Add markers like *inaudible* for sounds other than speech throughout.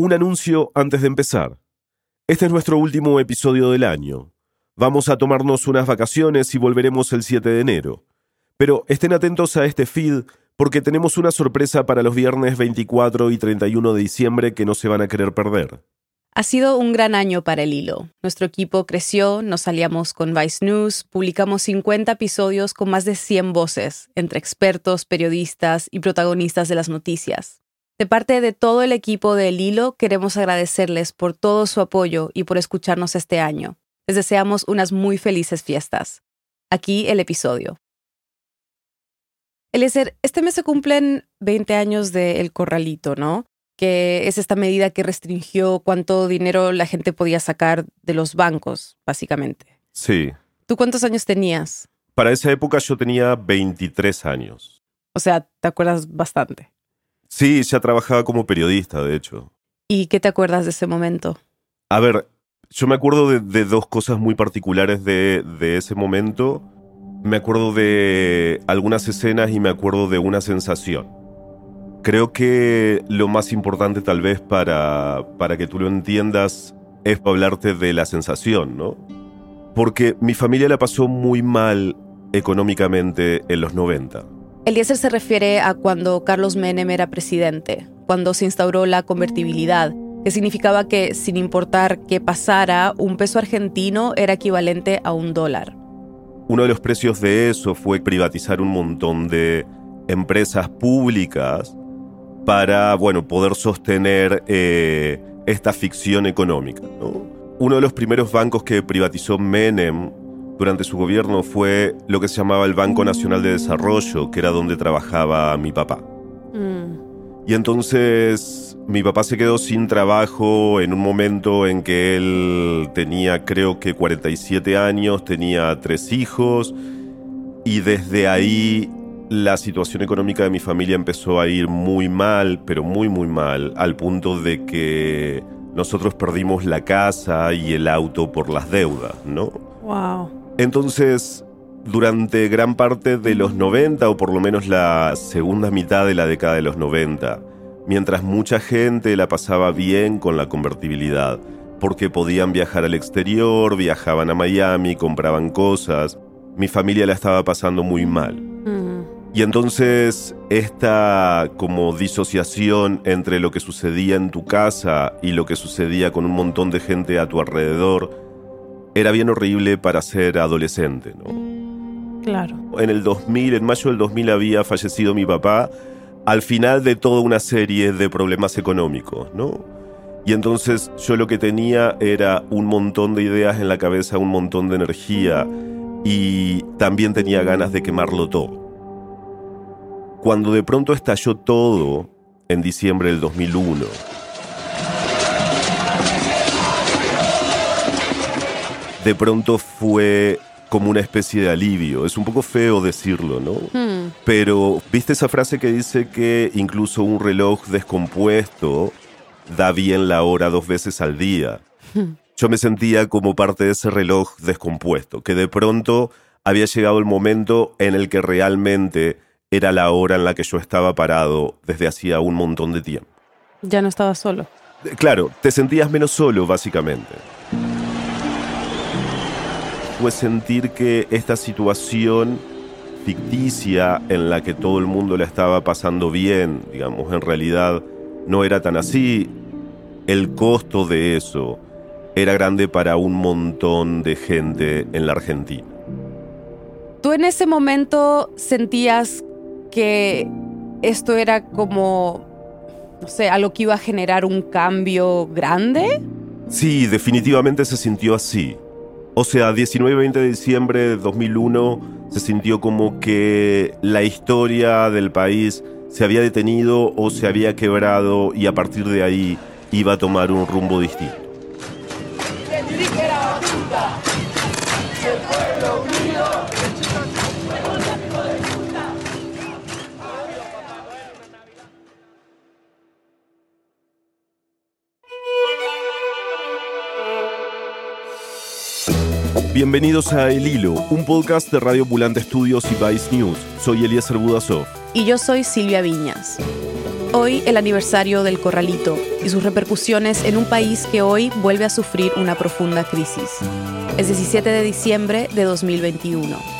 Un anuncio antes de empezar. Este es nuestro último episodio del año. Vamos a tomarnos unas vacaciones y volveremos el 7 de enero. Pero estén atentos a este feed porque tenemos una sorpresa para los viernes 24 y 31 de diciembre que no se van a querer perder. Ha sido un gran año para el hilo. Nuestro equipo creció, nos salíamos con Vice News, publicamos 50 episodios con más de 100 voces, entre expertos, periodistas y protagonistas de las noticias. De parte de todo el equipo de El Hilo, queremos agradecerles por todo su apoyo y por escucharnos este año. Les deseamos unas muy felices fiestas. Aquí el episodio. Eliezer, este mes se cumplen 20 años de El Corralito, ¿no? Que es esta medida que restringió cuánto dinero la gente podía sacar de los bancos, básicamente. Sí. ¿Tú cuántos años tenías? Para esa época yo tenía 23 años. O sea, te acuerdas bastante. Sí, ya trabajaba como periodista, de hecho. ¿Y qué te acuerdas de ese momento? A ver, yo me acuerdo de, de dos cosas muy particulares de, de ese momento. Me acuerdo de algunas escenas y me acuerdo de una sensación. Creo que lo más importante tal vez para, para que tú lo entiendas es hablarte de la sensación, ¿no? Porque mi familia la pasó muy mal económicamente en los 90. Eliezer se refiere a cuando Carlos Menem era presidente, cuando se instauró la convertibilidad, que significaba que sin importar qué pasara, un peso argentino era equivalente a un dólar. Uno de los precios de eso fue privatizar un montón de empresas públicas para, bueno, poder sostener eh, esta ficción económica. ¿no? Uno de los primeros bancos que privatizó Menem durante su gobierno fue lo que se llamaba el Banco Nacional de Desarrollo, que era donde trabajaba mi papá. Y entonces mi papá se quedó sin trabajo en un momento en que él tenía creo que 47 años, tenía tres hijos y desde ahí la situación económica de mi familia empezó a ir muy mal, pero muy muy mal, al punto de que nosotros perdimos la casa y el auto por las deudas, ¿no? Wow. Entonces, durante gran parte de los 90, o por lo menos la segunda mitad de la década de los 90, mientras mucha gente la pasaba bien con la convertibilidad, porque podían viajar al exterior, viajaban a Miami, compraban cosas, mi familia la estaba pasando muy mal. Y entonces esta como disociación entre lo que sucedía en tu casa y lo que sucedía con un montón de gente a tu alrededor era bien horrible para ser adolescente, ¿no? Claro. En el 2000, en mayo del 2000 había fallecido mi papá al final de toda una serie de problemas económicos, ¿no? Y entonces yo lo que tenía era un montón de ideas en la cabeza, un montón de energía y también tenía ganas de quemarlo todo. Cuando de pronto estalló todo en diciembre del 2001, de pronto fue como una especie de alivio. Es un poco feo decirlo, ¿no? Hmm. Pero, ¿viste esa frase que dice que incluso un reloj descompuesto da bien la hora dos veces al día? Yo me sentía como parte de ese reloj descompuesto, que de pronto había llegado el momento en el que realmente era la hora en la que yo estaba parado desde hacía un montón de tiempo. Ya no estaba solo. Eh, Claro, te sentías menos solo, básicamente. Fue sentir que esta situación ficticia en la que todo el mundo la estaba pasando bien, digamos, en realidad no era tan así. El costo de eso era grande para un montón de gente en la Argentina. ¿Tú en ese momento sentías que esto era como, no sé, algo que iba a generar un cambio grande? Sí, definitivamente se sintió así. O sea, 19 y 20 de diciembre de 2001 se sintió como que la historia del país se había detenido o se había quebrado y a partir de ahí iba a tomar un rumbo distinto. Bienvenidos a El Hilo, un podcast de Radio Ambulante Estudios y Vice News. Soy Eliezer Budasov. Y yo soy Silvia Viñas. hoy el aniversario del corralito y sus repercusiones en un país que hoy vuelve a sufrir una profunda crisis. Es 17 de diciembre de 2021.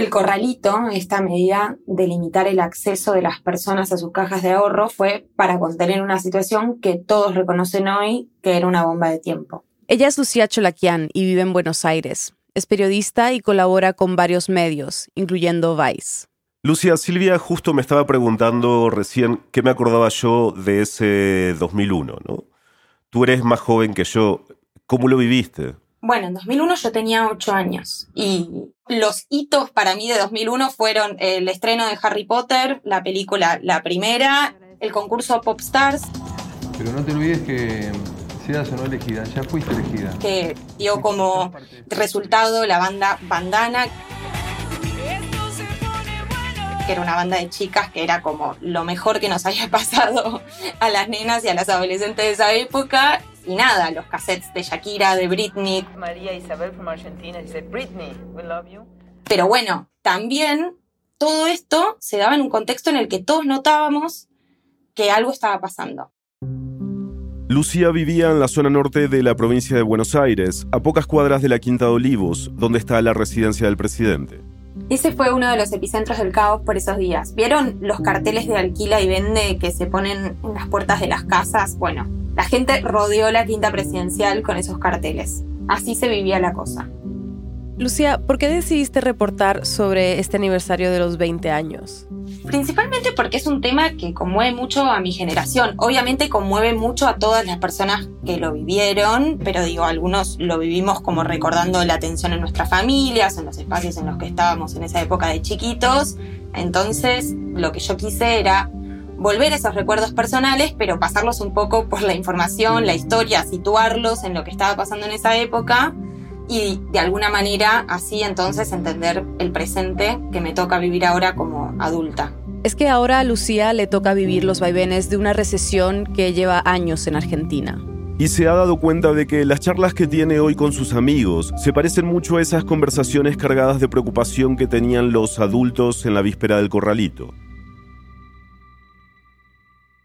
El corralito, esta medida de limitar el acceso de las personas a sus cajas de ahorro, fue para contener una situación que todos reconocen hoy que era una bomba de tiempo. Ella es Lucía Cholaquian y vive en Buenos Aires. Es periodista y colabora con varios medios, incluyendo Vice. Lucía, Silvia justo me estaba preguntando recién qué me acordaba yo de ese 2001, ¿no? Tú eres más joven que yo. ¿Cómo lo viviste? Bueno, en 2001 yo tenía 8 años y los hitos para mí de 2001 fueron el estreno de Harry Potter, la película La Primera, el concurso Pop Stars. Pero no te olvides que seas o no elegida, ya fuiste elegida. Que dio como resultado la banda Bandana. Que era una banda de chicas que era como lo mejor que nos había *laughs* pasado a las nenas y a las adolescentes de esa época y nada, los cassettes de Shakira, de Britney. María Isabel from Argentina dice, Britney, we love you. Pero bueno, también todo esto se daba en un contexto en el que todos notábamos que algo estaba pasando. Lucía vivía en la zona norte de la provincia de Buenos Aires, a pocas cuadras de la Quinta de Olivos, donde está la residencia del presidente. Ese fue uno de los epicentros del caos por esos días. ¿Vieron los carteles de alquila y vende que se ponen en las puertas de las casas? Bueno, la gente rodeó la quinta presidencial con esos carteles. Así se vivía la cosa. Lucía, ¿por qué decidiste reportar sobre este aniversario de los 20 años? Principalmente porque es un tema que conmueve mucho a mi generación. Obviamente conmueve mucho a todas las personas que lo vivieron, pero digo, algunos lo vivimos como recordando la atención en nuestras familias, en los espacios en los que estábamos en esa época de chiquitos. Entonces, lo que yo quise era volver a esos recuerdos personales, pero pasarlos un poco por la información, la historia, situarlos en lo que estaba pasando en esa época y de alguna manera así entonces entender el presente que me toca vivir ahora como adulta. Es que ahora a Lucía le toca vivir los vaivenes de una recesión que lleva años en Argentina. Y se ha dado cuenta de que las charlas que tiene hoy con sus amigos se parecen mucho a esas conversaciones cargadas de preocupación que tenían los adultos en la víspera del corralito.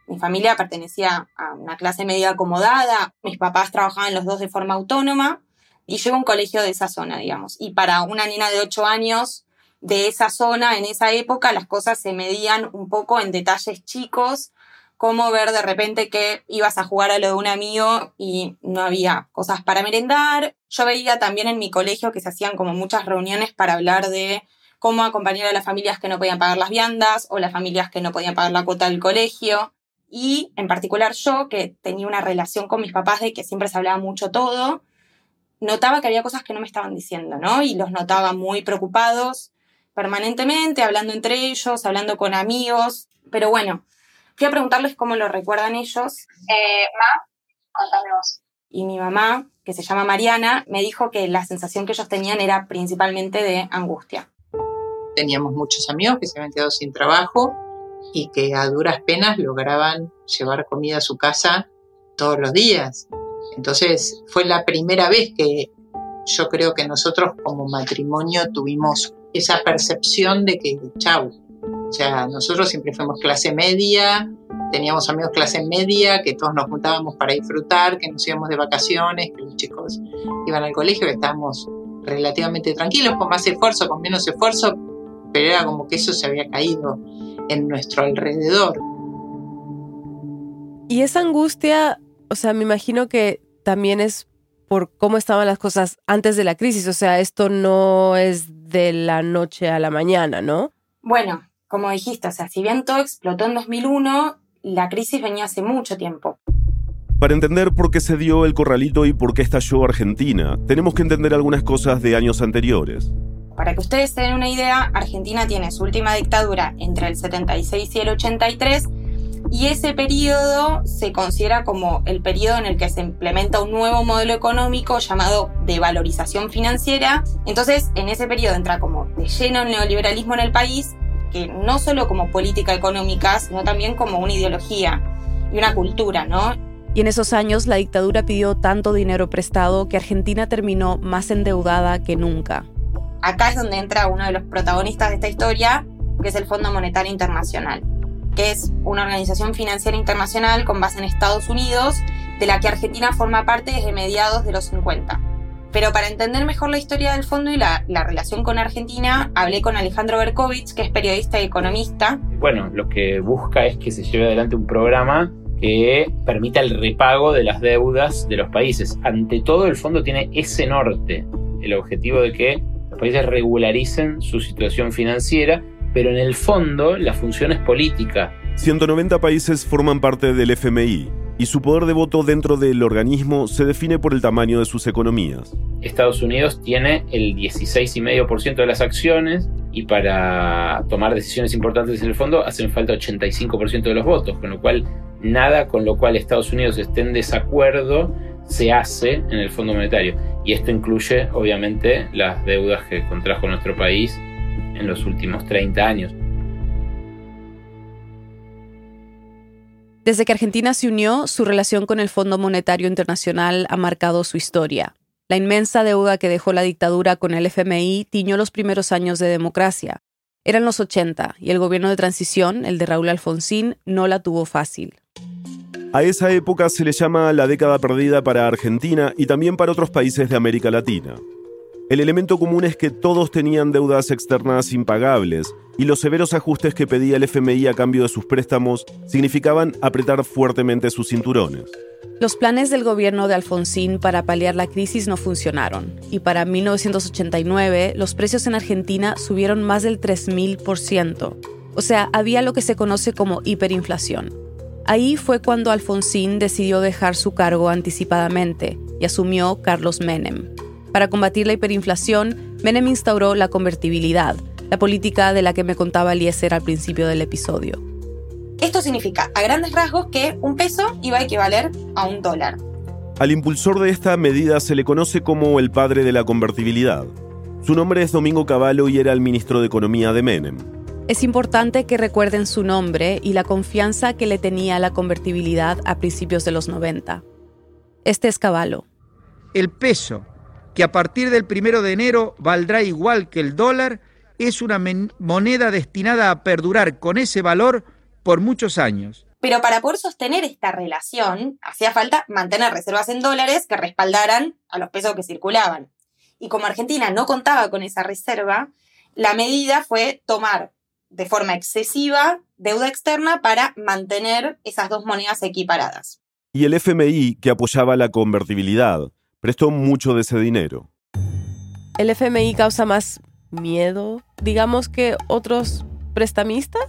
Mi familia pertenecía a una clase media acomodada, mis papás trabajaban los dos de forma autónoma y yo a un colegio de esa zona, digamos. Y para una niña de 8 años de esa zona, en esa época, las cosas se medían un poco en detalles chicos, como ver de repente que ibas a jugar a lo de un amigo y no había cosas para merendar. Yo veía también en mi colegio que se hacían como muchas reuniones para hablar de cómo acompañar a las familias que no podían pagar las viandas o las familias que no podían pagar la cuota del colegio. Y en particular yo, que tenía una relación con mis papás de que siempre se hablaba mucho todo, notaba que había cosas que no me estaban diciendo, ¿no? Y los notaba muy preocupados permanentemente, hablando entre ellos, hablando con amigos. Pero bueno, fui a preguntarles cómo lo recuerdan ellos. Eh, ma, contame vos. Y mi mamá, que se llama Mariana, me dijo que la sensación que ellos tenían era principalmente de angustia. Teníamos muchos amigos que se habían quedado sin trabajo y que a duras penas lograban llevar comida a su casa todos los días. Entonces fue la primera vez que yo creo que nosotros como matrimonio tuvimos esa percepción de que, chau, o sea, nosotros siempre fuimos clase media, teníamos amigos clase media, que todos nos juntábamos para disfrutar, que nos íbamos de vacaciones, que los chicos iban al colegio, que estábamos relativamente tranquilos, con más esfuerzo, con menos esfuerzo, pero era como que eso se había caído en nuestro alrededor. Y esa angustia, o sea, me imagino que también es por cómo estaban las cosas antes de la crisis, o sea, esto no es de la noche a la mañana, ¿no? Bueno, como dijiste, o sea, si bien todo explotó en 2001, la crisis venía hace mucho tiempo. Para entender por qué se dio el corralito y por qué estalló Argentina, tenemos que entender algunas cosas de años anteriores. Para que ustedes se den una idea, Argentina tiene su última dictadura entre el 76 y el 83 y ese periodo se considera como el periodo en el que se implementa un nuevo modelo económico llamado de valorización financiera. Entonces, en ese periodo entra como de lleno el neoliberalismo en el país, que no solo como política económica, sino también como una ideología y una cultura, ¿no? Y en esos años la dictadura pidió tanto dinero prestado que Argentina terminó más endeudada que nunca. Acá es donde entra uno de los protagonistas de esta historia, que es el Fondo Monetario Internacional, que es una organización financiera internacional con base en Estados Unidos, de la que Argentina forma parte desde mediados de los 50. Pero para entender mejor la historia del fondo y la, la, relación con Argentina, hablé con Alejandro Berkovich, que es periodista y economista. Bueno, lo que busca es que se lleve adelante un programa que permita el repago de las deudas de los países. Ante todo, el fondo tiene ese norte, el objetivo de que los países regularicen su situación financiera, pero en el fondo la función es política. 190 países forman parte del FMI y su poder de voto dentro del organismo se define por el tamaño de sus economías. Estados Unidos tiene el 16,5% de las acciones y para tomar decisiones importantes en el fondo hacen falta 85% de los votos, con lo cual nada con lo cual Estados Unidos esté en desacuerdo se hace en el Fondo Monetario. Y esto incluye, obviamente, las deudas que contrajo nuestro país en los últimos 30 años. Desde que Argentina se unió, su relación con el Fondo Monetario Internacional ha marcado su historia. La inmensa deuda que dejó la dictadura con el FMI tiñó los primeros años de democracia. Eran los 80 y el gobierno de transición, el de Raúl Alfonsín, no la tuvo fácil. A esa época se le llama la década perdida para Argentina y también para otros países de América Latina. El elemento común es que todos tenían deudas externas impagables y los severos ajustes que pedía el FMI a cambio de sus préstamos significaban apretar fuertemente sus cinturones. Los planes del gobierno de Alfonsín para paliar la crisis no funcionaron y para 1989 los precios en Argentina subieron más del 3.000%. O sea, había lo que se conoce como hiperinflación. Ahí fue cuando Alfonsín decidió dejar su cargo anticipadamente y asumió Carlos Menem. Para combatir la hiperinflación, Menem instauró la convertibilidad, la política de la que me contaba Eliezer al principio del episodio. Esto significa, a grandes rasgos, que un peso iba a equivaler a un dólar. Al impulsor de esta medida se le conoce como el padre de la convertibilidad. Su nombre es Domingo Cavallo y era el ministro de Economía de Menem. Es importante que recuerden su nombre y la confianza que le tenía la convertibilidad a principios de los 90. Este es Cavallo. El peso que a partir del primero de enero valdrá igual que el dólar, es una moneda destinada a perdurar con ese valor por muchos años. Pero para poder sostener esta relación, hacía falta mantener reservas en dólares que respaldaran a los pesos que circulaban. Y como Argentina no contaba con esa reserva, la medida fue tomar de forma excesiva deuda externa para mantener esas dos monedas equiparadas. Y el FMI, que apoyaba la convertibilidad, prestó mucho de ese dinero. ¿El FMI causa más miedo, digamos, que otros prestamistas?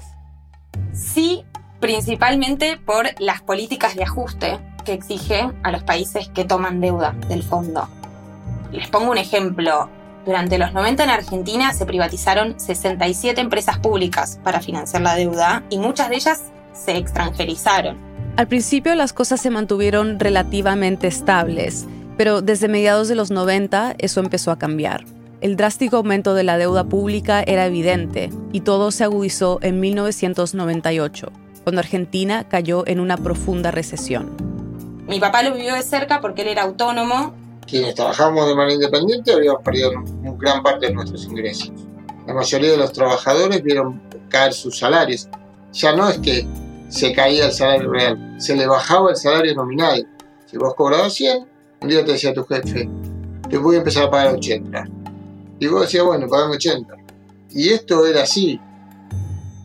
Sí, principalmente por las políticas de ajuste que exige a los países que toman deuda del fondo. Les pongo un ejemplo. Durante los 90 en Argentina se privatizaron 67 empresas públicas para financiar la deuda y muchas de ellas se extranjerizaron. Al principio las cosas se mantuvieron relativamente estables pero desde mediados de los 90 eso empezó a cambiar. El drástico aumento de la deuda pública era evidente y todo se agudizó en 1998, cuando Argentina cayó en una profunda recesión. Mi papá lo vivió de cerca porque él era autónomo. Quienes trabajamos de manera independiente habíamos perdido gran parte de nuestros ingresos. La mayoría de los trabajadores vieron caer sus salarios. Ya no es que se caía el salario real, se le bajaba el salario nominal. Si vos cobrabas 100, un día te decía tu jefe, te voy a empezar a pagar 80. Y vos decías, bueno, pagan 80. Y esto era así.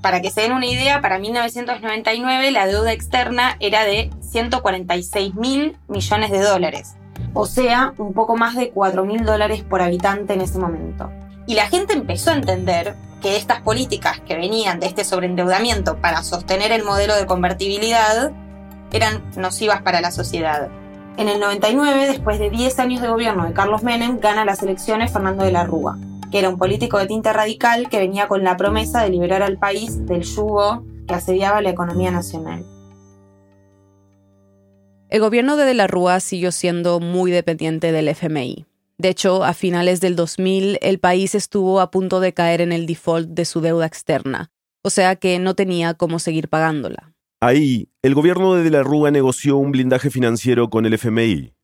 Para que se den una idea, para 1999 la deuda externa era de 146 mil millones de dólares. O sea, un poco más de 4 mil dólares por habitante en ese momento. Y la gente empezó a entender que estas políticas que venían de este sobreendeudamiento para sostener el modelo de convertibilidad eran nocivas para la sociedad. En el 99, después de 10 años de gobierno de Carlos Menem, gana las elecciones Fernando de la Rúa, que era un político de tinte radical que venía con la promesa de liberar al país del yugo que asediaba la economía nacional. El gobierno de De la Rúa siguió siendo muy dependiente del FMI. De hecho, a finales del 2000 el país estuvo a punto de caer en el default de su deuda externa, o sea que no tenía cómo seguir pagándola. Ahí, el gobierno de De la Rúa negoció un blindaje financiero con el FMI,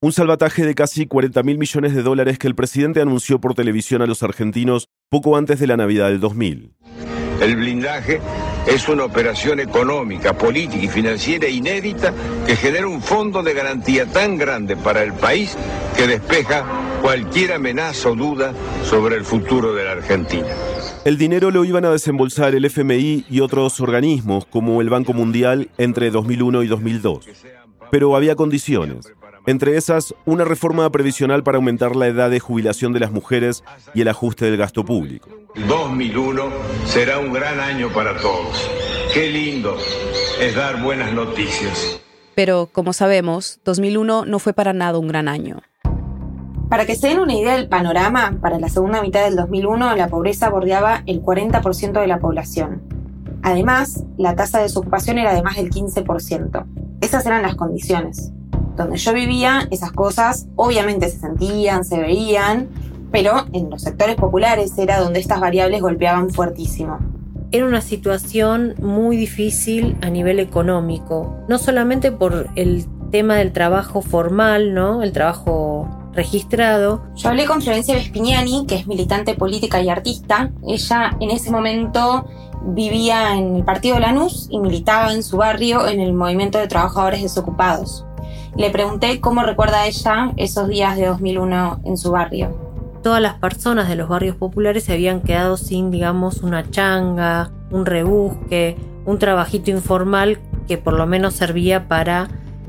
un salvataje de casi 40 mil millones de dólares que el presidente anunció por televisión a los argentinos poco antes de la Navidad del 2000. El blindaje es una operación económica, política y financiera inédita que genera un fondo de garantía tan grande para el país que despeja cualquier amenaza o duda sobre el futuro de la Argentina. El dinero lo iban a desembolsar el FMI y otros organismos como el Banco Mundial entre 2001 y 2002. Pero había condiciones. Entre esas, una reforma previsional para aumentar la edad de jubilación de las mujeres y el ajuste del gasto público. 2001 será un gran año para todos. Qué lindo es dar buenas noticias. Pero, como sabemos, 2001 no fue para nada un gran año. Para que se den una idea del panorama, para la segunda mitad del 2001 la pobreza bordeaba el 40% de la población. Además, la tasa de desocupación era de más del 15%. Esas eran las condiciones. Donde yo vivía, esas cosas obviamente se sentían, se veían, pero en los sectores populares era donde estas variables golpeaban fuertísimo. Era una situación muy difícil a nivel económico, no solamente por el tema del trabajo formal, ¿no? El trabajo registrado. Yo hablé con Florencia Vespignani, que es militante política y artista. Ella en ese momento vivía en el partido Lanús y militaba en su barrio en el movimiento de trabajadores desocupados. Le pregunté cómo recuerda ella esos días de 2001 en su barrio. Todas las personas de los barrios populares se habían quedado sin, digamos, una changa, un rebusque, un trabajito informal que por lo menos servía para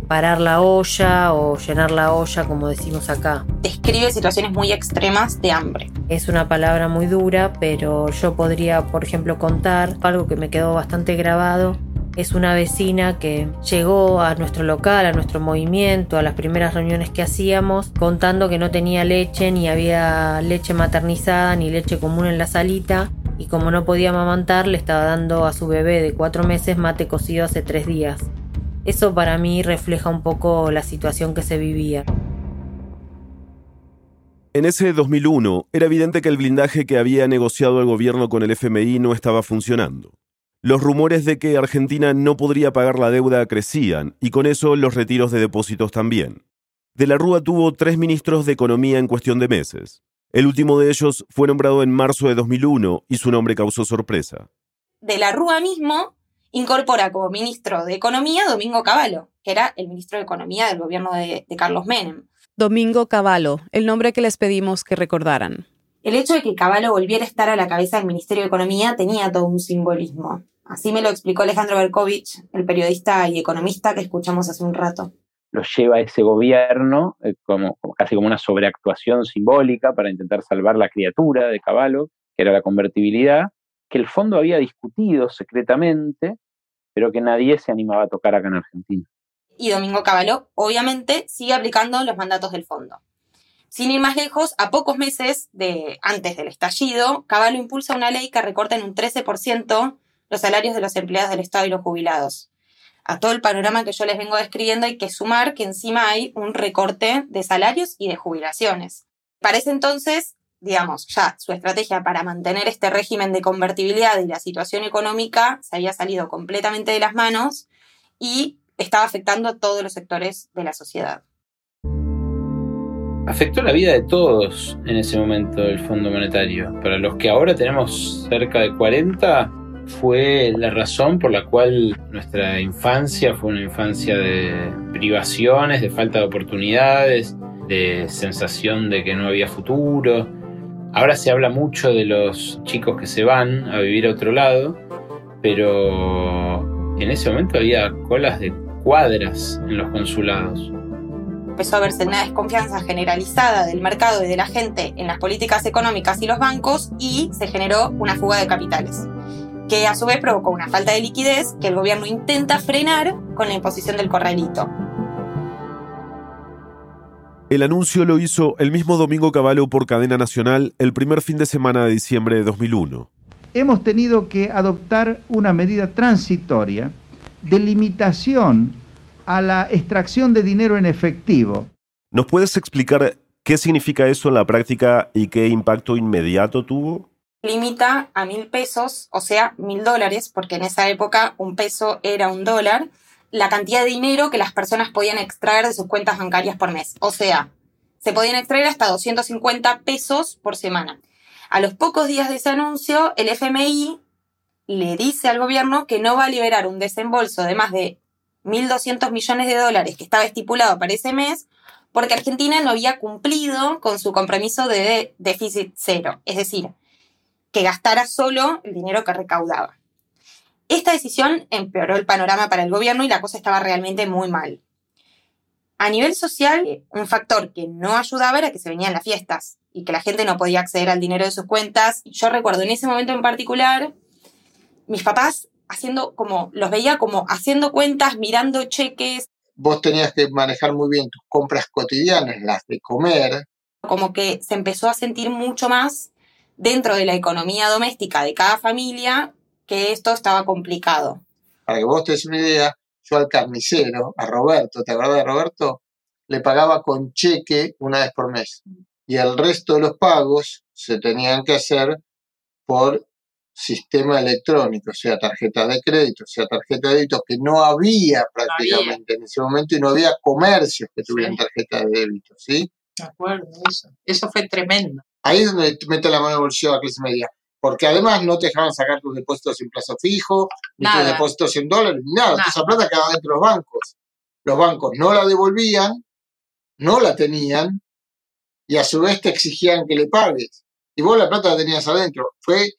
parar la olla o llenar la olla, como decimos acá. Describe situaciones muy extremas de hambre. Es una palabra muy dura, pero yo podría, por ejemplo, contar algo que me quedó bastante grabado es una vecina que llegó a nuestro local, a nuestro movimiento, a las primeras reuniones que hacíamos, contando que no tenía leche, ni había leche maternizada, ni leche común en la salita, y como no podía amamantar, le estaba dando a su bebé de cuatro meses mate cocido hace tres días. Eso para mí refleja un poco la situación que se vivía. En ese 2001 era evidente que el blindaje que había negociado el gobierno con el FMI no estaba funcionando. Los rumores de que Argentina no podría pagar la deuda crecían y con eso los retiros de depósitos también. De la Rúa tuvo tres ministros de Economía en cuestión de meses. El último de ellos fue nombrado en marzo de 2001 y su nombre causó sorpresa. De la Rúa mismo incorpora como ministro de Economía Domingo Cavallo, que era el ministro de Economía del gobierno de, de Carlos Menem. Domingo Cavallo, el nombre que les pedimos que recordaran. El hecho de que Cavallo volviera a estar a la cabeza del Ministerio de Economía tenía todo un simbolismo. Así me lo explicó Alejandro Berkovich, el periodista y economista que escuchamos hace un rato. Lo lleva ese gobierno eh, como, casi como una sobreactuación simbólica para intentar salvar la criatura de Cavallo, que era la convertibilidad, que el fondo había discutido secretamente, pero que nadie se animaba a tocar acá en Argentina. Y Domingo Cavallo, obviamente, sigue aplicando los mandatos del fondo. Sin ir más lejos, a pocos meses de, antes del estallido, Caballo impulsa una ley que recorta en un 13% los salarios de los empleados del Estado y los jubilados. A todo el panorama que yo les vengo describiendo hay que sumar que encima hay un recorte de salarios y de jubilaciones. Para ese entonces, digamos, ya su estrategia para mantener este régimen de convertibilidad y la situación económica se había salido completamente de las manos y estaba afectando a todos los sectores de la sociedad afectó la vida de todos en ese momento el Fondo Monetario. Para los que ahora tenemos cerca de 40, fue la razón por la cual nuestra infancia fue una infancia de privaciones, de falta de oportunidades, de sensación de que no había futuro. Ahora se habla mucho de los chicos que se van a vivir a otro lado, pero en ese momento había colas de cuadras en los consulados empezó a verse una desconfianza generalizada del mercado y de la gente en las políticas económicas y los bancos y se generó una fuga de capitales, que a su vez provocó una falta de liquidez que el gobierno intenta frenar con la imposición del corralito. El anuncio lo hizo el mismo Domingo Cavallo por cadena nacional el primer fin de semana de diciembre de 2001. Hemos tenido que adoptar una medida transitoria de limitación a la extracción de dinero en efectivo. ¿Nos puedes explicar ¿Qué significa eso en la práctica y qué impacto inmediato tuvo? Limita a mil pesos, o sea, mil dólares, porque en esa época un peso era un dólar, la cantidad de dinero que las personas podían extraer de sus cuentas bancarias por mes. O sea, se podían extraer hasta 250 pesos por semana. A los pocos días de ese anuncio, el FMI le dice al gobierno que no va a liberar un desembolso de más de 1.200 millones de dólares que estaba estipulado para ese mes porque Argentina no había cumplido con su compromiso de déficit cero, es decir, que gastara solo el dinero que recaudaba. Esta decisión empeoró el panorama para el gobierno y la cosa estaba realmente muy mal. A nivel social, un factor que no ayudaba era que se venían las fiestas y que la gente no podía acceder al dinero de sus cuentas. Yo recuerdo en ese momento en particular, mis papás haciendo como, los veía como haciendo cuentas, mirando cheques, vos tenías que manejar muy bien tus compras cotidianas, las de comer. Como que se empezó a sentir mucho más dentro de la economía doméstica de cada familia que esto estaba complicado. Para que vos te des una idea, yo al carnicero, a Roberto, ¿te acuerdas de Roberto? Le pagaba con cheque una vez por mes. Y el resto de los pagos se tenían que hacer por sistema electrónico, sea tarjeta de crédito, sea tarjeta de débito, que no había prácticamente en ese momento y no había comercios que tuvieran tarjeta de débito, ¿sí? De acuerdo, eso. Eso fue tremendo. Ahí es donde mete la mano en el bolsillo a la clase media. Porque además no te dejaban sacar tus depósitos en plazo fijo, ni tus depósitos en dólares, ni nada. Esa plata quedaba dentro de los bancos. Los bancos no la devolvían, no la tenían, y a su vez te exigían que le pagues. Y vos la plata la tenías adentro. Fue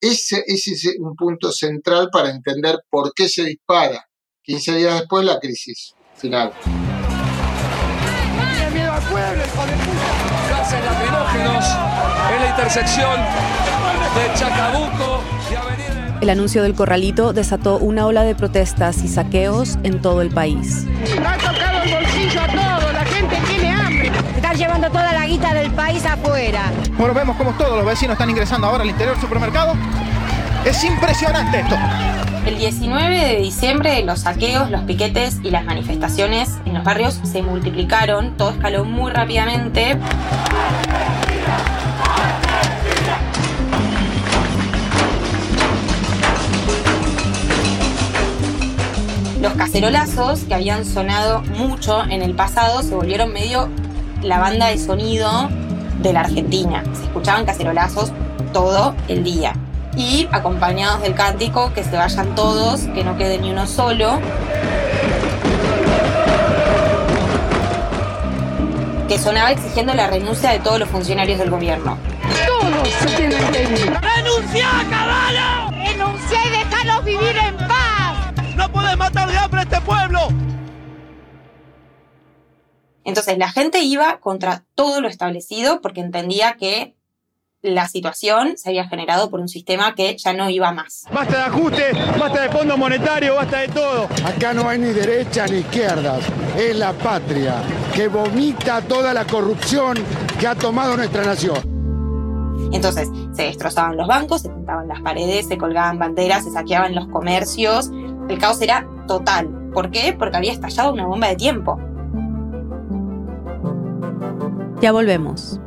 ese, ese es un punto central para entender por qué se dispara 15 días después la crisis final. Tiene miedo al pueblo, hijo de puta. Gases lacrimógenos en la intersección de Chacabuco y Avenida... El anuncio del corralito desató una ola de protestas y saqueos en todo el país. ha tocado el llevando toda la guita del país afuera. Bueno, vemos cómo todos los vecinos están ingresando ahora al interior del supermercado. Es impresionante esto. El 19 de diciembre los saqueos, los piquetes y las manifestaciones en los barrios se multiplicaron, todo escaló muy rápidamente. Los cacerolazos, que habían sonado mucho en el pasado, se volvieron medio la banda de sonido de la Argentina. Se escuchaban cacerolazos todo el día. Y acompañados del cántico, que se vayan todos, que no quede ni uno solo. Que sonaba exigiendo la renuncia de todos los funcionarios del gobierno. Todos se tienen que ir. ¡Renuncia, caballo! Renuncia y déjanos vivir en paz. ¡No puedes matar de hambre a este pueblo! Entonces la gente iba contra todo lo establecido porque entendía que la situación se había generado por un sistema que ya no iba más. Basta de ajuste, basta de fondo monetario, basta de todo. Acá no hay ni derecha ni izquierdas, es la patria que vomita toda la corrupción que ha tomado nuestra nación. Entonces se destrozaban los bancos, se pintaban las paredes, se colgaban banderas, se saqueaban los comercios. El caos era total. ¿Por qué? Porque había estallado una bomba de tiempo. Ya volvemos.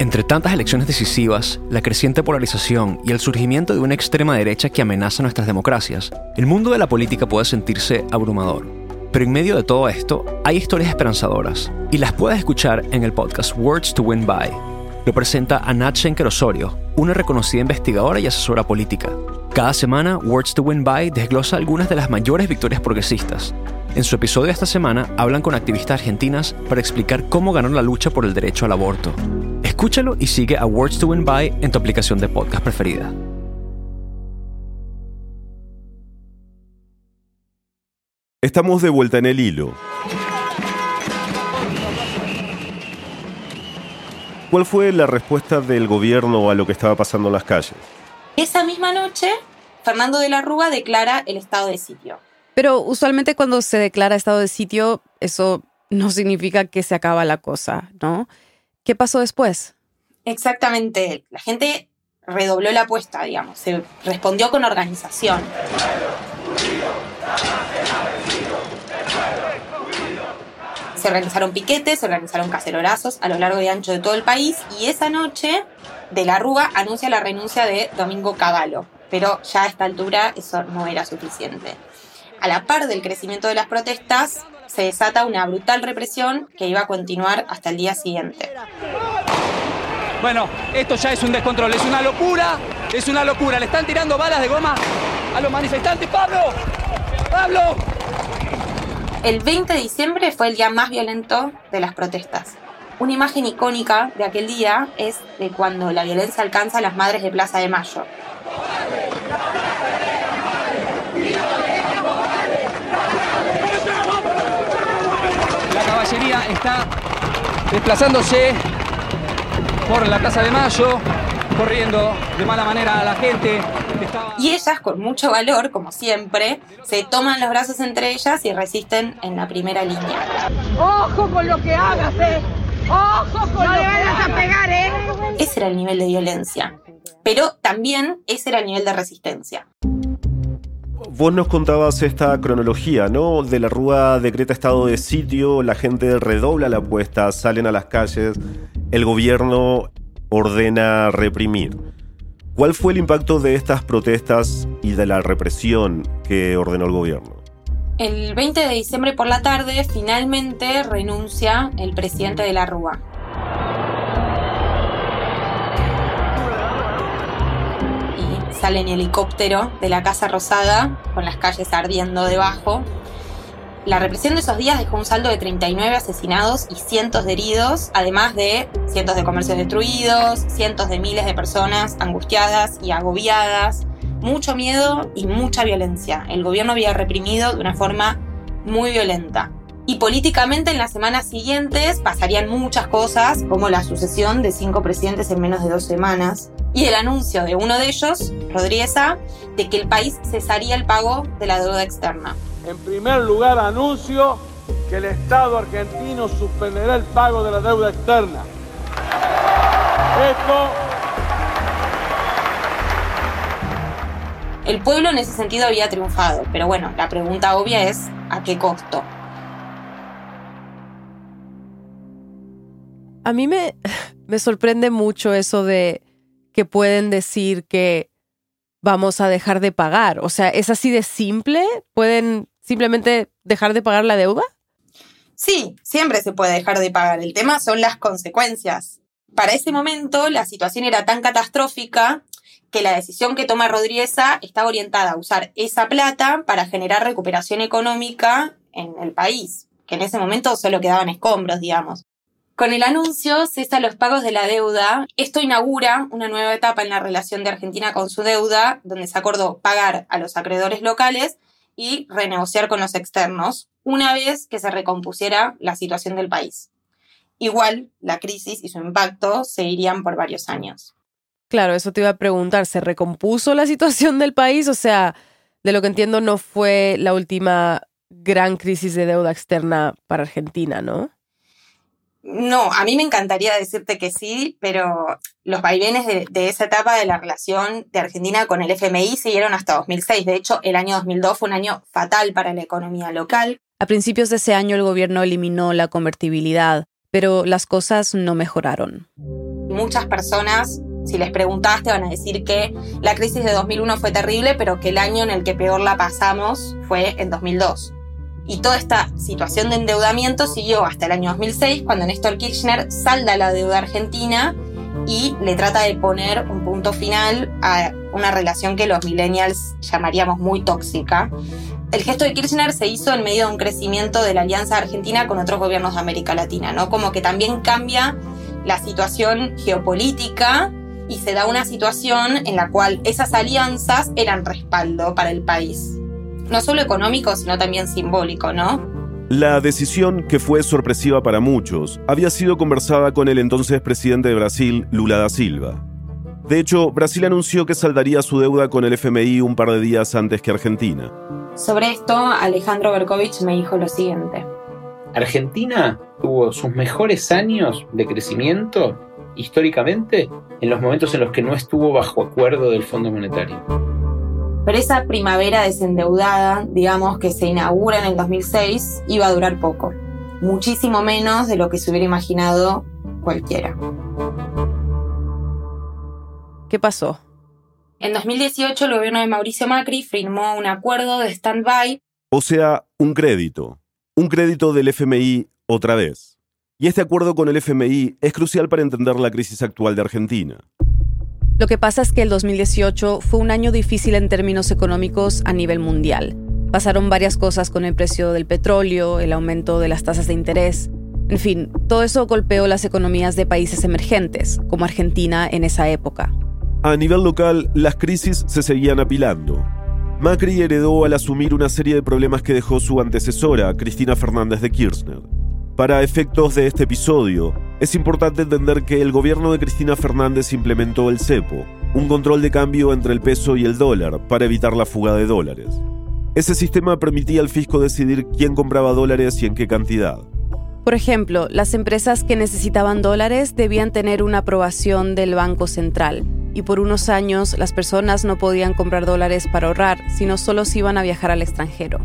Entre tantas elecciones decisivas, la creciente polarización y el surgimiento de una extrema derecha que amenaza nuestras democracias, el mundo de la política puede sentirse abrumador. Pero en medio de todo esto, hay historias esperanzadoras, y las puedes escuchar en el podcast Words to Win By. Lo presenta Anat Schenker Osorio, una reconocida investigadora y asesora política. Cada semana, Words to Win By desglosa algunas de las mayores victorias progresistas. En su episodio de esta semana, hablan con activistas argentinas para explicar cómo ganó la lucha por el derecho al aborto. Escúchalo y sigue a Words to Win By en tu aplicación de podcast preferida. Estamos de vuelta en el hilo. ¿Cuál fue la respuesta del gobierno a lo que estaba pasando en las calles? Esa misma noche, Fernando de la Rúa declara el estado de sitio. Pero usualmente cuando se declara estado de sitio, eso no significa que se acaba la cosa, ¿no? ¿Qué pasó después? Exactamente. La gente redobló la apuesta, digamos, se respondió con organización. Se organizaron piquetes, se organizaron cacerolazos a lo largo y ancho de todo el país y esa noche de la Rúa anuncia la renuncia de Domingo Cavallo, pero ya a esta altura eso no era suficiente. A la par del crecimiento de las protestas, se desata una brutal represión que iba a continuar hasta el día siguiente. Bueno, esto ya es un descontrol, es una locura, es una locura. Le están tirando balas de goma a los manifestantes. ¡Pablo! ¡Pablo! El 20 de diciembre fue el día más violento de las protestas. Una imagen icónica de aquel día es de cuando la violencia alcanza a las madres de Plaza de Mayo. La caballería está desplazándose por la Plaza de Mayo, corriendo de mala manera a la gente. Y ellas, con mucho valor, como siempre, se toman los brazos entre ellas y resisten en la primera línea. ¡Ojo con lo que hagas, eh! ¡Ojo con No lo le que vayas a pegar, ¿eh? Ese era el nivel de violencia. Pero también ese era el nivel de resistencia. Vos nos contabas esta cronología, ¿no? De la Rúa decreta estado de sitio, la gente redobla la apuesta, salen a las calles, el gobierno ordena reprimir. ¿Cuál fue el impacto de estas protestas y de la represión que ordenó el gobierno? El 20 de diciembre por la tarde, finalmente renuncia el presidente de la Rúa. Y sale en helicóptero de la Casa Rosada, con las calles ardiendo debajo. La represión de esos días dejó un saldo de 39 asesinados y cientos de heridos, además de cientos de comercios destruidos, cientos de miles de personas angustiadas y agobiadas, mucho miedo y mucha violencia. El gobierno había reprimido de una forma muy violenta. Y políticamente en las semanas siguientes pasarían muchas cosas, como la sucesión de cinco presidentes en menos de dos semanas, y el anuncio de uno de ellos, Rodríguez A., de que el país cesaría el pago de la deuda externa. En primer lugar, anuncio que el Estado argentino suspenderá el pago de la deuda externa. Esto El pueblo en ese sentido había triunfado, pero bueno, la pregunta obvia es ¿a qué costo? A mí me, *laughs* me sorprende mucho eso de que pueden decir que vamos a dejar de pagar. O sea, ¿es así de simple? ¿Pueden simplemente dejar de pagar la deuda? Sí, siempre se puede dejar de pagar. El tema son las consecuencias. Para ese momento la situación era tan catastrófica que la decisión que toma Rodríguez estaba orientada a usar esa plata para generar recuperación económica en el país, que en ese momento solo quedaban escombros, digamos. Con el anuncio cesa los pagos de la deuda. Esto inaugura una nueva etapa en la relación de Argentina con su deuda, donde se acordó pagar a los acreedores locales y renegociar con los externos, una vez que se recompusiera la situación del país. Igual, la crisis y su impacto seguirían por varios años. Claro, eso te iba a preguntar. ¿Se recompuso la *laughs* situación del país? O sea, de lo que entiendo, no fue la última gran crisis de deuda externa para Argentina, ¿no? No, a mí me encantaría decirte que sí, pero los vaivenes de, de, esa etapa de la relación de Argentina con el FMI siguieron hasta 2006. De hecho, el año 2002 fue un año fatal para la economía local. A principios de ese año el gobierno eliminó la convertibilidad, pero las cosas no mejoraron. Muchas personas, si les preguntas, te van a decir que la crisis de 2001 fue terrible, pero que el año en el que peor la pasamos fue en 2002. Y toda esta situación de endeudamiento siguió hasta el año 2006, cuando Néstor Kirchner salda la deuda argentina y le trata de poner un punto final a una relación que los millennials llamaríamos muy tóxica. El gesto de Kirchner se hizo en medio de un crecimiento de la alianza argentina con otros gobiernos de América Latina, ¿no? Como que también cambia la situación geopolítica y se da una situación en la cual esas alianzas eran respaldo para el país no solo económico, sino también simbólico, ¿no? La decisión, que fue sorpresiva para muchos, había sido conversada con el entonces presidente de Brasil, Lula da Silva. De hecho, Brasil anunció que saldaría su deuda con el FMI un par de días antes que Argentina. Sobre esto, Alejandro Berkovich me dijo lo siguiente. Argentina tuvo sus mejores años de crecimiento históricamente en los momentos en los que no estuvo bajo acuerdo del Fondo Monetario. Pero esa primavera desendeudada, digamos, que se inaugura en el 2006, iba a durar poco. muchísimo menos de lo que se hubiera imaginado cualquiera. ¿Qué pasó? En 2018 el gobierno de Mauricio Macri firmó un acuerdo de stand-by. O sea, un crédito. Un crédito del FMI otra vez. Y este acuerdo con el FMI es crucial para entender la crisis actual de Argentina. Lo que pasa es que el 2018 fue un año difícil en términos económicos a nivel mundial. Pasaron varias cosas con el precio del petróleo, el aumento de las tasas de interés. En fin, todo eso golpeó las economías de países emergentes, como Argentina en esa época. A nivel local, las crisis se seguían apilando. Macri heredó al asumir una serie de problemas que dejó su antecesora, Cristina Fernández de Kirchner. Para efectos de este episodio, es importante entender que el gobierno de Cristina Fernández implementó el CEPO, un control de cambio entre el peso y el dólar para evitar la fuga de dólares. Ese sistema permitía al fisco decidir quién compraba dólares y en qué cantidad. Por ejemplo, las empresas que necesitaban dólares debían tener una aprobación del Banco Central, y por unos años las personas no podían comprar dólares para ahorrar, sino solo si iban a viajar al extranjero.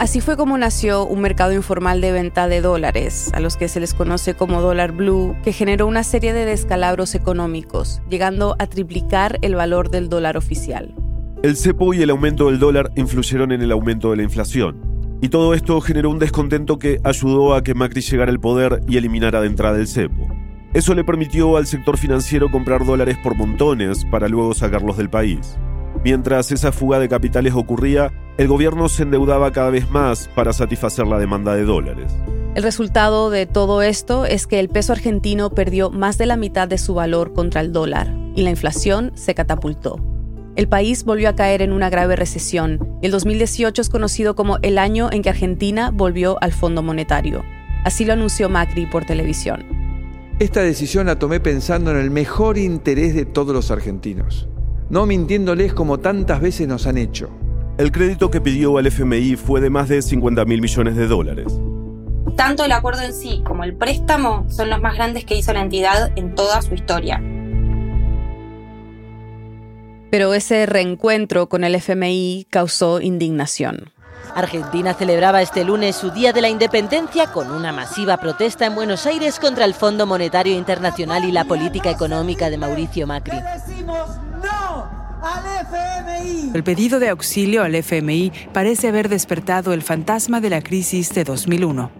Así fue como nació un mercado informal de venta de dólares, a los que se les conoce como dólar blue, que generó una serie de descalabros económicos, llegando a triplicar el valor del dólar oficial. El cepo y el aumento del dólar influyeron en el aumento de la inflación. Y todo esto generó un descontento que ayudó a que Macri llegara al poder y eliminara de entrada el cepo. Eso le permitió al sector financiero comprar dólares por montones para luego sacarlos del país. Mientras esa fuga de capitales ocurría, el gobierno se endeudaba cada vez más para satisfacer la demanda de dólares. El resultado de todo esto es que el peso argentino perdió más de la mitad de su valor contra el dólar y la inflación se catapultó. El país volvió a caer en una grave recesión y el 2018 es conocido como el año en que Argentina volvió al Fondo Monetario. Así lo anunció Macri por televisión. Esta decisión la tomé pensando en el mejor interés de todos los argentinos, no mintiéndoles como tantas veces nos han hecho. El crédito que pidió al FMI fue de más de 50 mil millones de dólares. Tanto el acuerdo en sí como el préstamo son los más grandes que hizo la entidad en toda su historia. Pero ese reencuentro con el FMI causó indignación. Argentina celebraba este lunes su Día de la Independencia con una masiva protesta en Buenos Aires contra el Fondo Monetario Internacional y la política económica de Mauricio Macri. El pedido de auxilio al FMI parece haber despertado el fantasma de la crisis de 2001.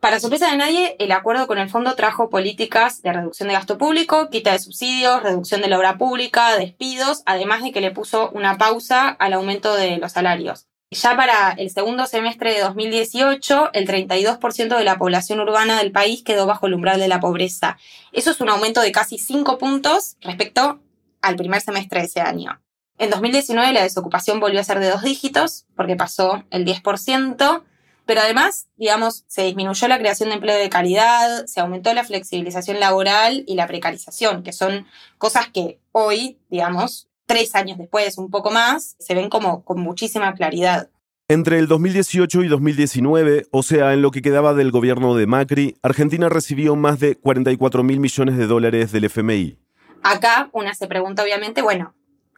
Para sorpresa de nadie, el acuerdo con el fondo trajo políticas de reducción de gasto público, quita de subsidios, reducción de la obra pública, despidos, además de que le puso una pausa al aumento de los salarios. Ya para el segundo semestre de 2018, el 32% de la población urbana del país quedó bajo el umbral de la pobreza. Eso es un aumento de casi 5 puntos respecto al primer semestre de ese año. En 2019 la desocupación volvió a ser de dos dígitos, porque pasó el 10%, pero además, digamos, se disminuyó la creación de empleo de calidad, se aumentó la flexibilización laboral y la precarización, que son cosas que hoy, digamos, tres años después, un poco más, se ven como con muchísima claridad. Entre el 2018 y 2019, o sea, en lo que quedaba del gobierno de Macri, Argentina recibió más de 44 mil millones de dólares del FMI. Acá una se pregunta, obviamente, bueno,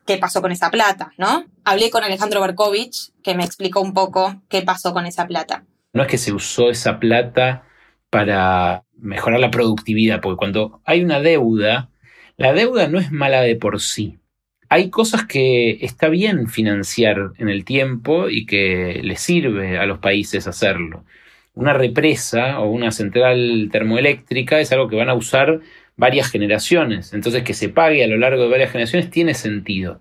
qué pasó con esa plata, ¿no? Hablé con Alejandro Berkovich, que me explicó un poco qué pasó con esa plata. No es que se usó esa plata para mejorar la productividad, porque cuando hay una deuda, la deuda no es mala de por sí. Hay cosas que está bien financiar en el tiempo y que le sirve a los países hacerlo. Una represa o una central termoeléctrica es algo que van a usar varias generaciones. Entonces que se pague a lo largo de varias generaciones tiene sentido.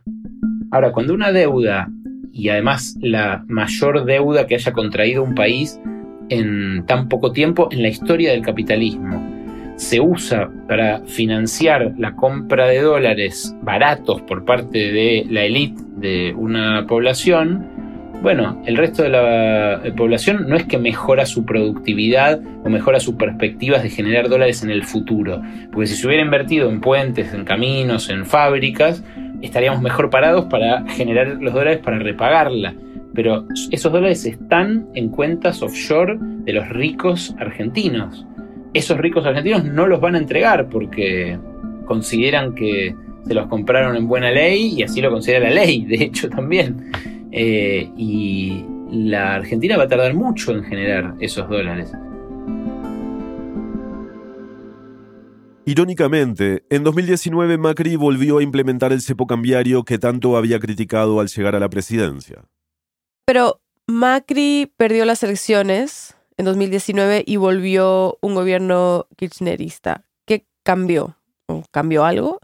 Ahora, cuando una deuda, y además la mayor deuda que haya contraído un país en tan poco tiempo en la historia del capitalismo, se usa para financiar la compra de dólares baratos por parte de la élite de una población, bueno, el resto de la población no es que mejora su productividad o mejora sus perspectivas de generar dólares en el futuro, porque si se hubiera invertido en puentes, en caminos, en fábricas, estaríamos mejor parados para generar los dólares para repagarla. Pero esos dólares están en cuentas offshore de los ricos argentinos. Esos ricos argentinos no los van a entregar porque consideran que se los compraron en buena ley y así lo considera la ley, de hecho también. Eh, y la Argentina va a tardar mucho en generar esos dólares. Irónicamente, en 2019 Macri volvió a implementar el cepo cambiario que tanto había criticado al llegar a la presidencia. Pero Macri perdió las elecciones en 2019 y volvió un gobierno kirchnerista. ¿Qué cambió? ¿Cambió algo?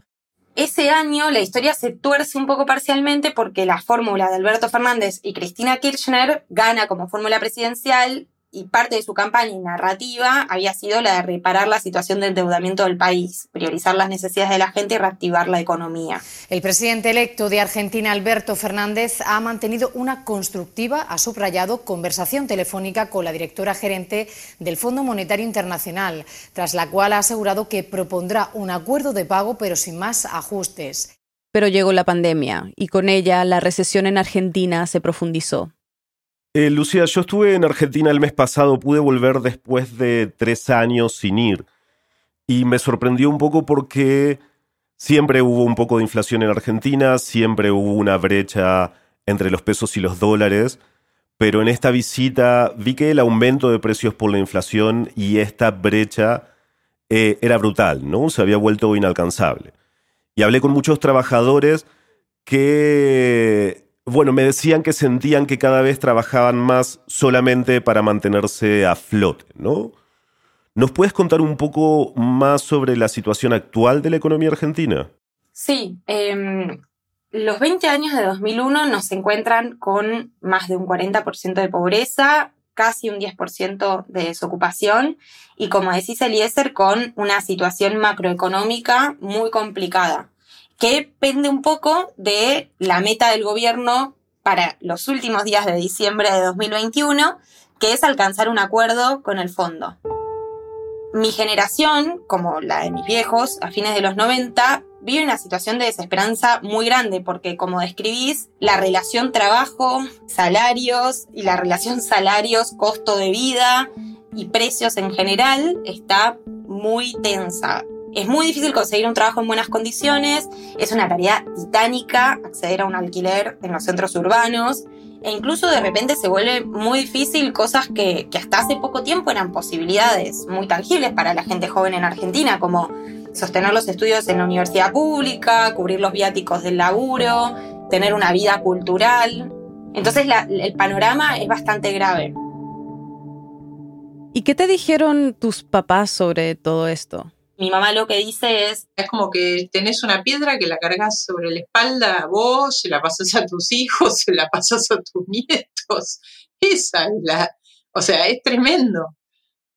Ese año la historia se tuerce un poco parcialmente porque la fórmula de Alberto Fernández y Cristina Kirchner gana como fórmula presidencial y parte de su campaña y narrativa había sido la de reparar la situación de endeudamiento del país, priorizar las necesidades de la gente y reactivar la economía. El presidente electo de Argentina, Alberto Fernández, ha mantenido una constructiva, ha subrayado, conversación telefónica con la directora gerente del Fondo Monetario Internacional, tras la cual ha asegurado que propondrá un acuerdo de pago pero sin más ajustes. Pero llegó la pandemia y con ella la recesión en Argentina se profundizó. Eh, Lucía, yo estuve en Argentina el mes pasado, pude volver después de tres años sin ir. Y me sorprendió un poco porque siempre hubo un poco de inflación en Argentina, siempre hubo una brecha entre los pesos y los dólares, pero en esta visita vi que el aumento de precios por la inflación y esta brecha eh, era brutal, ¿no? Se había vuelto inalcanzable. Y hablé con muchos trabajadores que bueno, me decían que sentían que cada vez trabajaban más solamente para mantenerse a flote, ¿no? ¿Nos puedes contar un poco más sobre la situación actual de la economía argentina? Sí, em, los 20 años de 2001 nos encuentran con más de un 40% de pobreza, casi un 10% de desocupación y, como decís Eliezer, con una situación macroeconómica muy complicada que pende un poco de la meta del gobierno para los últimos días de diciembre de 2021, que es alcanzar un acuerdo con el fondo. Mi generación, como la de mis viejos, a fines de los 90, vive una situación de desesperanza muy grande porque, como describís, la relación trabajo-salarios y la relación salarios-costo de vida y precios en general está muy tensa. Es muy difícil conseguir un trabajo en buenas condiciones, es una tarea titánica acceder a un alquiler en los centros urbanos e incluso de repente se vuelve muy difícil cosas que, hasta hace poco tiempo eran posibilidades muy tangibles para la gente joven en Argentina, como sostener los estudios en la universidad pública, cubrir los viáticos del laburo, tener una vida cultural. Entonces el panorama es bastante grave. ¿Y qué te dijeron tus papás sobre todo esto? Mi mamá lo que dice es... Es como que tenés una piedra que la cargas sobre la espalda a vos, se la pasas a tus hijos, *laughs* se la pasas a tus nietos. Esa es la... O sea, es tremendo.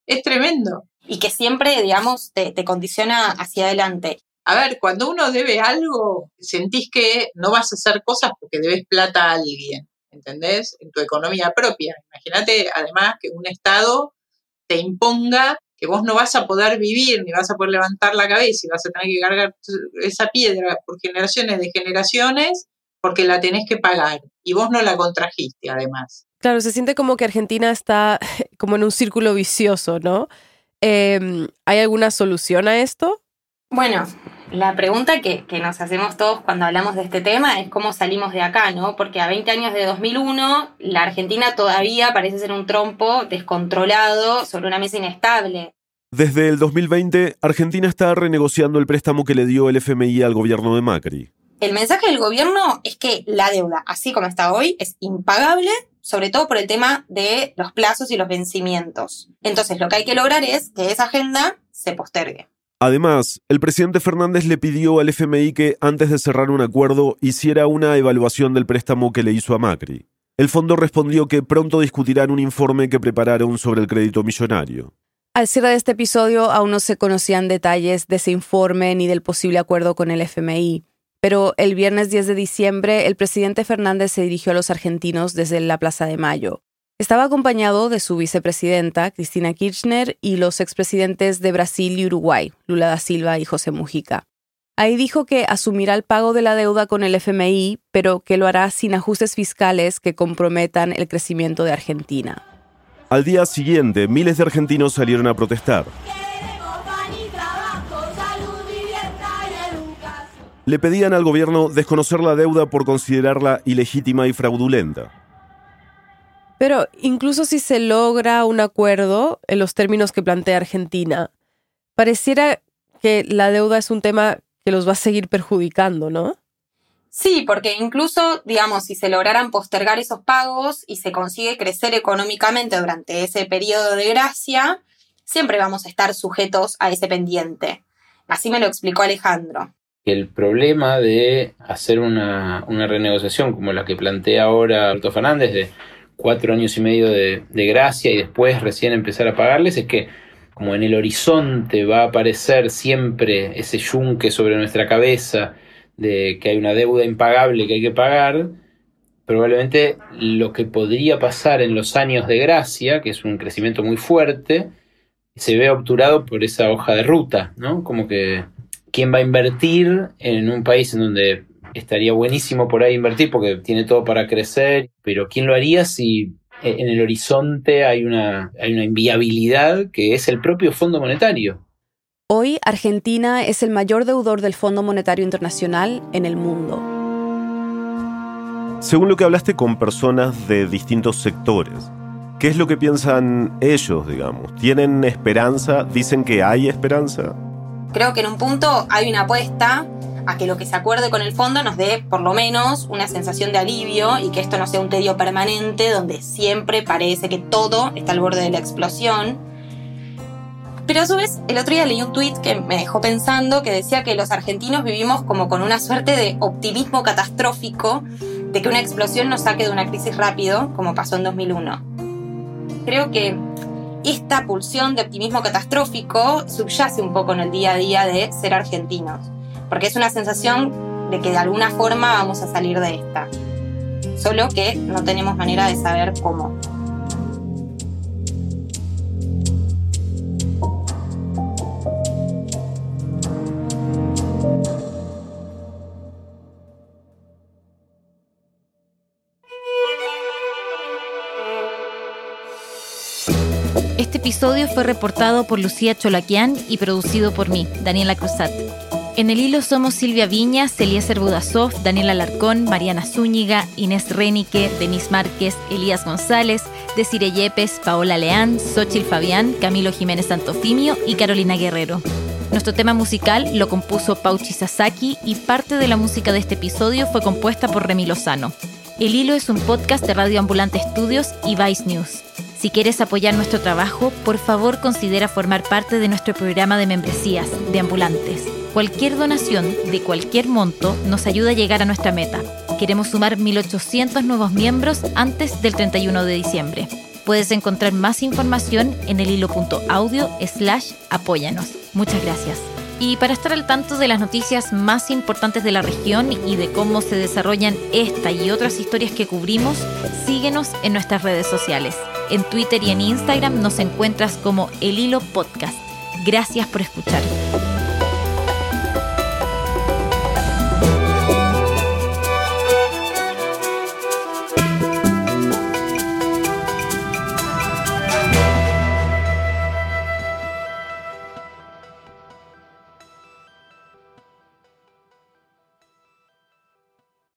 Es tremendo. Y que siempre, digamos, te, te condiciona hacia adelante. A ver, cuando uno debe algo, sentís que no vas a hacer cosas porque debes plata a alguien, ¿entendés? En tu economía propia. Imagínate, además, que un Estado te imponga que vos no vas a poder vivir, ni vas a poder levantar la cabeza y vas a tener que cargar esa piedra por generaciones de generaciones porque la tenés que pagar y vos no la contrajiste además. Claro, se siente como que Argentina está *laughs* como en un círculo vicioso, ¿no? Em, ¿Hay alguna solución a esto? Bueno, la pregunta que, nos hacemos todos cuando hablamos de este tema es cómo salimos de acá, ¿no? Porque a 20 años de 2001, la Argentina todavía parece ser un trompo descontrolado sobre una mesa inestable. Desde el 2020, Argentina está renegociando el préstamo que le dio el FMI al gobierno de Macri. El mensaje del gobierno es que la deuda, así como está hoy, es impagable, sobre todo por el tema de los plazos y los vencimientos. Entonces, lo que hay que lograr es que esa agenda se postergue. Además, el presidente Fernández le pidió al FMI que, antes de cerrar un acuerdo, hiciera una evaluación del préstamo que le hizo a Macri. El fondo respondió que pronto discutirán un informe que prepararon sobre el crédito millonario. Al cierre de este episodio aún no se conocían detalles de ese informe ni del posible acuerdo con el FMI, pero el viernes 10 de diciembre el presidente Fernández se dirigió a los argentinos desde la Plaza de Mayo. Estaba acompañado de su vicepresidenta, Cristina Kirchner, y los expresidentes de Brasil y Uruguay, Lula da Silva y José Mujica. Ahí dijo que asumirá el pago de la deuda con el FMI, pero que lo hará sin ajustes fiscales que comprometan el crecimiento de Argentina. Al día siguiente, miles de argentinos salieron a protestar. Le pedían al gobierno desconocer la deuda por considerarla ilegítima y fraudulenta. Pero incluso si se logra un acuerdo en los términos que plantea Argentina, pareciera que la deuda es un tema que los va a seguir perjudicando, ¿no? Sí, porque incluso, digamos, si se lograran postergar esos pagos y se consigue crecer económicamente durante ese periodo de gracia, siempre vamos a estar sujetos a ese pendiente. Así me lo explicó Alejandro. El problema de hacer una, renegociación como la que plantea ahora Alberto Fernández de cuatro años y medio de, de gracia y después recién empezar a pagarles es que como en el horizonte va a aparecer siempre ese yunque sobre nuestra cabeza de que hay una deuda impagable que hay que pagar, probablemente lo que podría pasar en los años de gracia, que es un crecimiento muy fuerte, se ve obturado por esa hoja de ruta, ¿no? Como que quién va a invertir en un país en donde estaría buenísimo por ahí invertir porque tiene todo para crecer, pero quién lo haría si eh, en el horizonte hay una, hay una inviabilidad que es el propio Fondo Monetario. Hoy Argentina es el mayor deudor del Fondo Monetario Internacional en el mundo. Según lo que hablaste con personas de distintos sectores, ¿qué es lo que piensan ellos, digamos? ¿Tienen esperanza? ¿Dicen que hay esperanza? Creo que en un punto hay una apuesta a que lo que se acuerde con el fondo nos dé por lo menos una sensación de alivio y que esto no sea un tedio permanente donde siempre parece que todo está al borde de la explosión. Pero a su vez, el otro día leí un tuit que me dejó pensando que decía que los argentinos vivimos como con una suerte de optimismo catastrófico de que una explosión nos saque de una crisis rápido, como pasó en 2001. Creo que esta pulsión de optimismo catastrófico subyace un poco en el día a día de ser argentinos porque es una sensación de que de alguna forma vamos a salir de esta, solo que no tenemos manera de saber cómo. Este episodio fue reportado por Lucía Cholaquian y producido por mí, Daniela Cruzat. En el hilo somos Silvia Viñas, Eliezer Budasov, Daniela Alarcón, Mariana Zúñiga, Inés Renique, Denis Márquez, Elías González, Desire Yepes, Paola Leán, Xochil Fabián, Camilo Jiménez Santofimio y Carolina Guerrero. Nuestro tema musical lo compuso Pauchi Sasaki y parte de la música de este episodio fue compuesta por Remy Lozano. El Hilo es un podcast de Radio Ambulante Estudios y Vice News. Si quieres apoyar nuestro trabajo, por favor considera formar parte de nuestro programa de membresías de ambulantes. Cualquier donación de cualquier monto nos ayuda a llegar a nuestra meta. Queremos sumar 1.800 nuevos miembros antes del 31 de diciembre. Puedes encontrar más información en el hilo.audio slash apóyanos. Muchas gracias. Y para estar al tanto de las noticias más importantes de la región y de cómo se desarrollan esta y otras historias que cubrimos, síguenos en nuestras redes sociales. En Twitter y en Instagram nos encuentras como El Hilo Podcast. Gracias por escuchar.